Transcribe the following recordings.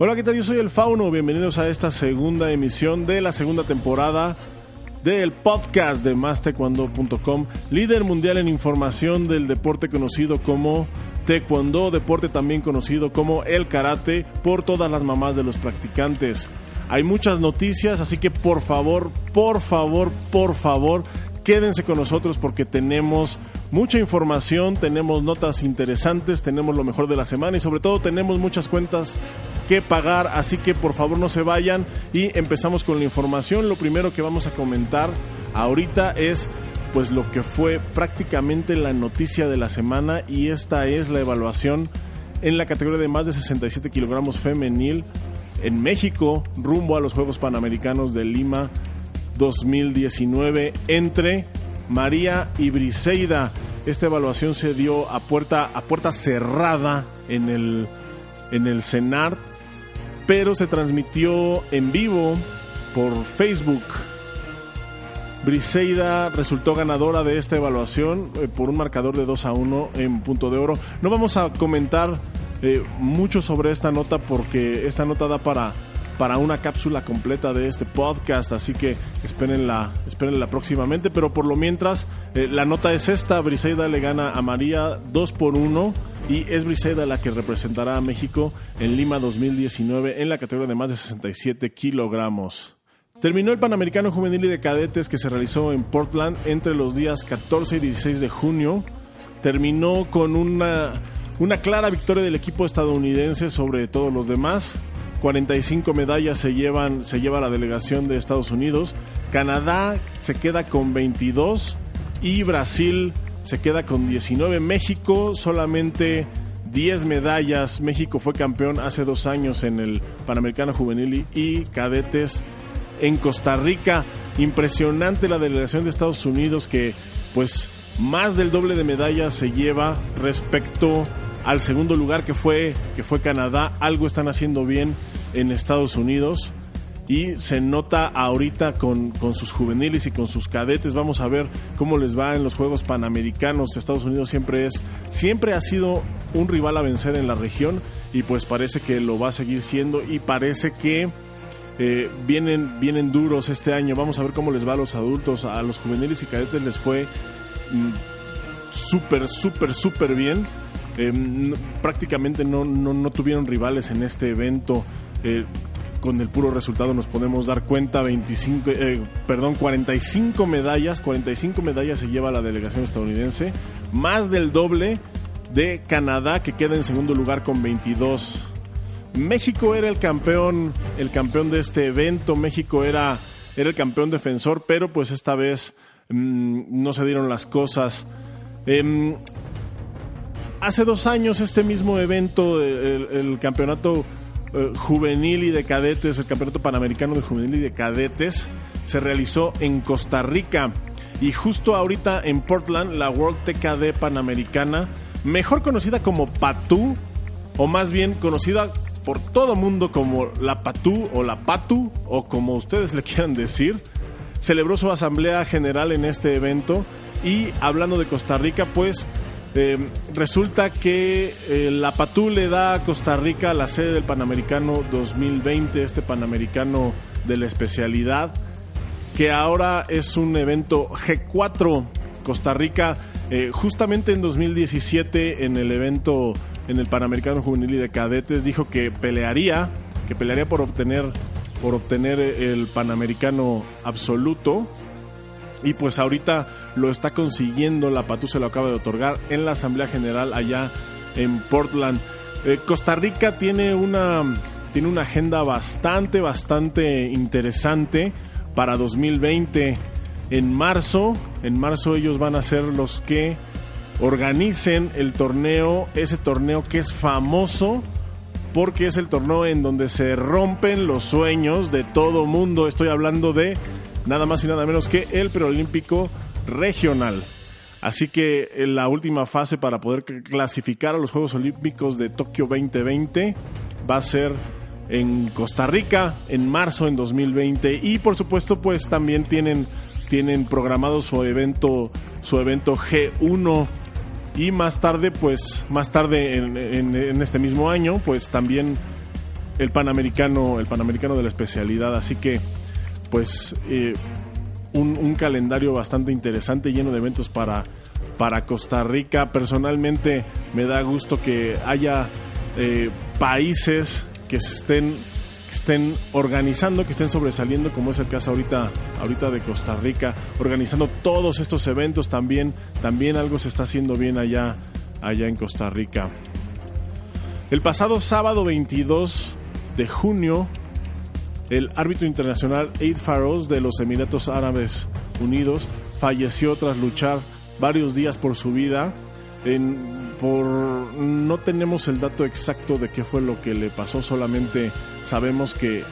Hola, ¿qué tal? Yo soy el Fauno. Bienvenidos a esta segunda emisión de la segunda temporada del podcast de mastaekwondo.com, líder mundial en información del deporte conocido como Taekwondo, deporte también conocido como el karate por todas las mamás de los practicantes. Hay muchas noticias, así que por favor, por favor, por favor, quédense con nosotros porque tenemos mucha información, tenemos notas interesantes, tenemos lo mejor de la semana y sobre todo tenemos muchas cuentas que pagar, así que por favor no se vayan y empezamos con la información. Lo primero que vamos a comentar ahorita es pues lo que fue prácticamente la noticia de la semana y esta es la evaluación en la categoría de más de 67 kilogramos femenil en México rumbo a los Juegos Panamericanos de Lima 2019 entre María y Briseida. Esta evaluación se dio a puerta, a puerta cerrada en el, en el CENAR pero se transmitió en vivo por Facebook. Briseida resultó ganadora de esta evaluación eh, por un marcador de 2 a 1 en punto de oro. No vamos a comentar eh, mucho sobre esta nota porque esta nota da para para una cápsula completa de este podcast, así que espérenla, espérenla próximamente, pero por lo mientras, eh, la nota es esta, Briseida le gana a María 2 por 1 y es Briseida la que representará a México en Lima 2019 en la categoría de más de 67 kilogramos. Terminó el Panamericano Juvenil y de Cadetes que se realizó en Portland entre los días 14 y 16 de junio. Terminó con una, una clara victoria del equipo estadounidense sobre todos los demás. 45 medallas se llevan se lleva la delegación de Estados Unidos. Canadá se queda con 22 y Brasil se queda con 19. México solamente 10 medallas. México fue campeón hace dos años en el Panamericano Juvenil y cadetes en Costa Rica. Impresionante la delegación de Estados Unidos que pues más del doble de medallas se lleva respecto al segundo lugar que fue, que fue Canadá. Algo están haciendo bien en Estados Unidos y se nota ahorita con, con, sus juveniles y con sus cadetes. Vamos a ver cómo les va en los Juegos Panamericanos. Estados Unidos siempre es, siempre ha sido un rival a vencer en la región y pues parece que lo va a seguir siendo y parece que eh, vienen, vienen duros este año. Vamos a ver cómo les va a los adultos, a los juveniles y cadetes les fue mm, súper, súper, súper bien. Eh, prácticamente no, no, no, tuvieron rivales en este evento. Eh, con el puro resultado nos podemos dar cuenta 25 eh, perdón 45 medallas 45 medallas se lleva la delegación estadounidense más del doble de Canadá que queda en segundo lugar con 22 México era el campeón el campeón de este evento. México era era el campeón defensor pero pues esta vez mmm, no se dieron las cosas. Eh, hace dos años este mismo evento el, el campeonato eh, juvenil y de cadetes, el Campeonato Panamericano de Juvenil y de Cadetes, se realizó en Costa Rica. Y justo ahorita en Portland, la World TKD Panamericana, mejor conocida como PATU, o más bien conocida por todo mundo como la PATU o la PATU, o como ustedes le quieran decir, celebró su asamblea general en este evento. Y hablando de Costa Rica, pues eh, resulta que eh, la PATU le da a Costa Rica la sede del Panamericano 2020, este Panamericano de la especialidad, que ahora es un evento G4. Costa Rica, eh, justamente en 2017, en el evento, en el Panamericano Juvenil y de Cadetes, dijo que pelearía, que pelearía por obtener, por obtener el Panamericano absoluto y pues ahorita lo está consiguiendo, la PATU se lo acaba de otorgar en la Asamblea General allá en Portland. Eh, Costa Rica tiene una, tiene una agenda bastante, bastante interesante para 2020. En marzo, en marzo ellos van a ser los que organicen el torneo, ese torneo que es famoso porque es el torneo en donde se rompen los sueños de todo mundo. Estoy hablando de nada más y nada menos que el preolímpico regional. Así que en la última fase para poder clasificar a los Juegos Olímpicos de Tokio 2020 va a ser en Costa Rica en marzo en 2020 y por supuesto pues también tienen tienen programado su evento su evento G1 y más tarde pues más tarde en, en, en este mismo año pues también el panamericano, el panamericano de la especialidad. Así que, pues, eh, un, calendario bastante interesante, lleno de eventos para, para Costa Rica. Personalmente me da gusto que haya eh, países que se estén estén organizando, que estén sobresaliendo, como es el caso ahorita, ahorita de Costa Rica, organizando todos estos eventos también, también algo se está haciendo bien allá, allá en Costa Rica. El pasado sábado 22 de junio, el árbitro internacional Eid Farouz de los Emiratos Árabes Unidos falleció tras luchar varios días por su vida. Por, no tenemos el dato exacto de qué fue lo que le pasó, solamente sabemos que,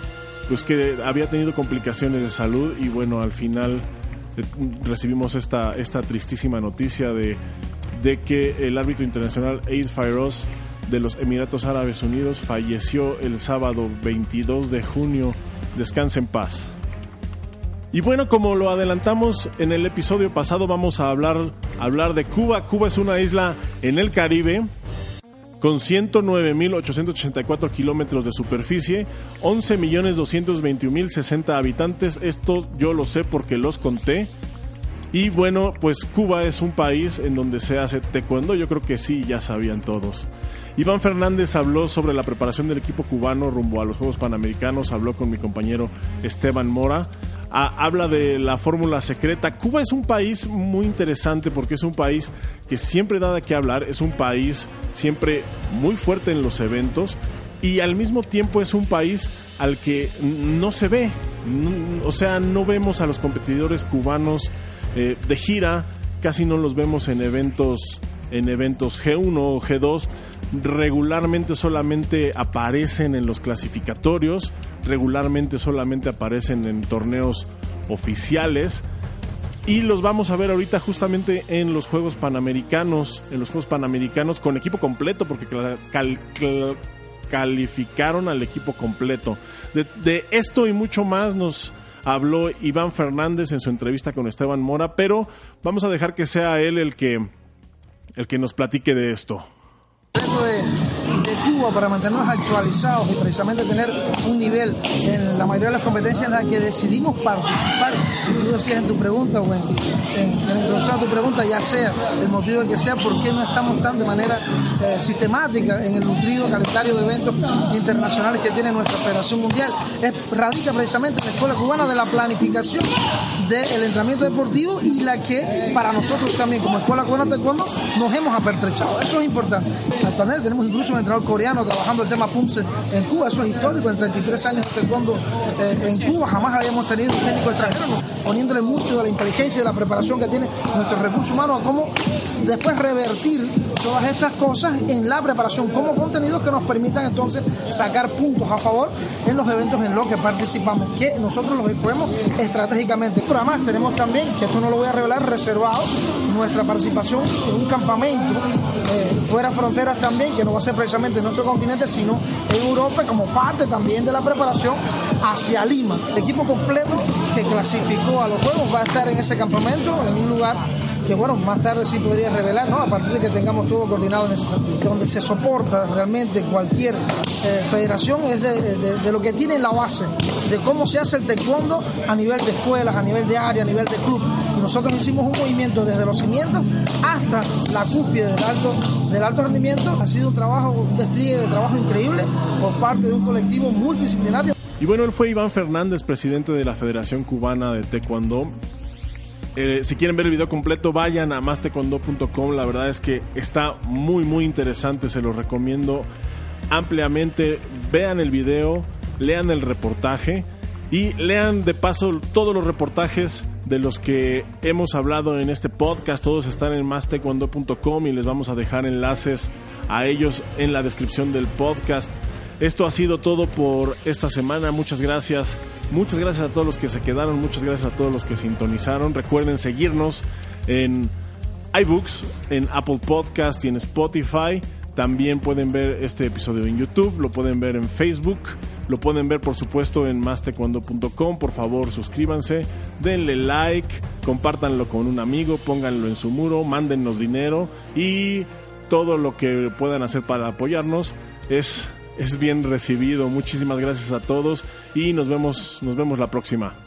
pues que había tenido complicaciones de salud y bueno, al final eh, recibimos esta, esta tristísima noticia de, de que el árbitro internacional Eid Farouz de los Emiratos Árabes Unidos falleció el sábado 22 de junio. Descanse en paz. Y bueno, como lo adelantamos en el episodio pasado, vamos a hablar, hablar de Cuba. Cuba es una isla en el Caribe con 109.884 kilómetros de superficie, 11.221.060 habitantes. Esto yo lo sé porque los conté. Y bueno, pues Cuba es un país en donde se hace taekwondo. Yo creo que sí, ya sabían todos. Iván Fernández habló sobre la preparación del equipo cubano rumbo a los Juegos Panamericanos, habló con mi compañero Esteban Mora, ah, habla de la fórmula secreta. Cuba es un país muy interesante porque es un país que siempre da de qué hablar, es un país siempre muy fuerte en los eventos y al mismo tiempo es un país al que no se ve, o sea, no vemos a los competidores cubanos eh, de gira, casi no los vemos en eventos en eventos G1 o G2 regularmente solamente aparecen en los clasificatorios, regularmente solamente aparecen en torneos oficiales y los vamos a ver ahorita justamente en los Juegos Panamericanos, en los Juegos Panamericanos con equipo completo porque calificaron al equipo completo. De, de esto y mucho más nos habló Iván Fernández en su entrevista con Esteban Mora, pero vamos a dejar que sea él el que el que nos platique de esto. De, Cuba para mantenernos actualizados y precisamente tener un nivel en la mayoría de las competencias en las que decidimos participar. Tú decías en tu pregunta o en, la introducción a tu pregunta, ya sea el motivo que sea, por qué no estamos tan de manera eh, sistemática en el nutrido calendario de eventos internacionales que tiene nuestra Federación Mundial. Es, radica precisamente en la Escuela Cubana de la planificación del entrenamiento deportivo y la que para nosotros también como Escuela Cubana de Taekwondo nos hemos apertrechado. Eso es importante. Actualmente tenemos incluso un entrenador coreano trabajando el tema PUMSE en Cuba, eso es histórico, en 33 años de taekwondo eh, en Cuba jamás habíamos tenido un técnico extranjero, poniéndole mucho de la inteligencia y de la preparación que tiene nuestro recurso humano a cómo después revertir todas estas cosas en la preparación como contenidos que nos permitan entonces sacar puntos a favor en los eventos en los que participamos, que nosotros los ponemos estratégicamente. Pero además tenemos también, que esto no lo voy a revelar, reservado nuestra participación en un campamento eh, fuera fronteras también, que no va a ser precisamente en nuestro continente, sino en Europa, como parte también de la preparación hacia Lima. El equipo completo que clasificó a los Juegos va a estar en ese campamento, en un lugar que bueno, más tarde sí podría revelar, ¿no? A partir de que tengamos todo coordinado en ese sentido. Donde se soporta realmente cualquier eh, federación es de, lo que tiene la base, de cómo se hace el taekwondo a nivel de escuelas, a nivel de área, a nivel de club. Nosotros hicimos un movimiento desde los cimientos hasta la cúspide del alto, del alto rendimiento. Ha sido un trabajo, un despliegue de trabajo increíble por parte de un colectivo multidisciplinario. Y bueno, él fue Iván Fernández, presidente de la Federación Cubana de Taekwondo. Eh, si quieren ver el video completo, vayan a mastecondo.com. La verdad es que está muy, muy interesante. Se los recomiendo ampliamente. Vean el video, lean el reportaje y lean de paso todos los reportajes de los que hemos hablado en este podcast. Todos están en mastecondo.com y les vamos a dejar enlaces a ellos en la descripción del podcast. Esto ha sido todo por esta semana. Muchas gracias Muchas gracias a todos los que se quedaron, muchas gracias a todos los que sintonizaron. Recuerden seguirnos en iBooks, en Apple Podcast y en Spotify. También pueden ver este episodio en YouTube, lo pueden ver en Facebook, lo pueden ver por supuesto en mastecuando.com. Por favor, suscríbanse, denle like, compártanlo con un amigo, pónganlo en su muro, mándennos dinero y todo lo que puedan hacer para apoyarnos es es bien recibido. Muchísimas gracias a todos y nos vemos, nos vemos la próxima.